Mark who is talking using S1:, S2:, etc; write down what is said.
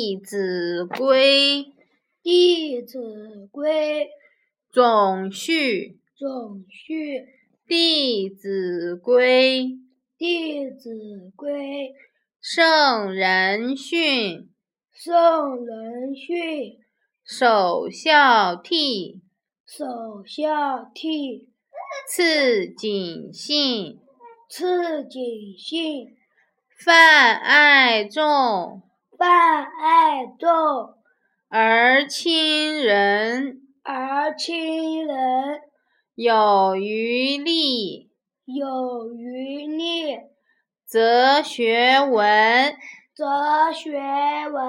S1: 弟子规》《
S2: 弟子规》
S1: 总序
S2: 总序《
S1: 弟子规》《
S2: 弟子规》
S1: 圣人训
S2: 圣人训
S1: 首孝悌
S2: 首孝悌
S1: 次谨信。
S2: 次谨信。
S1: 泛爱众
S2: 泛爱众
S1: 而亲仁
S2: 而亲仁
S1: 有余力。
S2: 有余力。
S1: 则学文。
S2: 则学文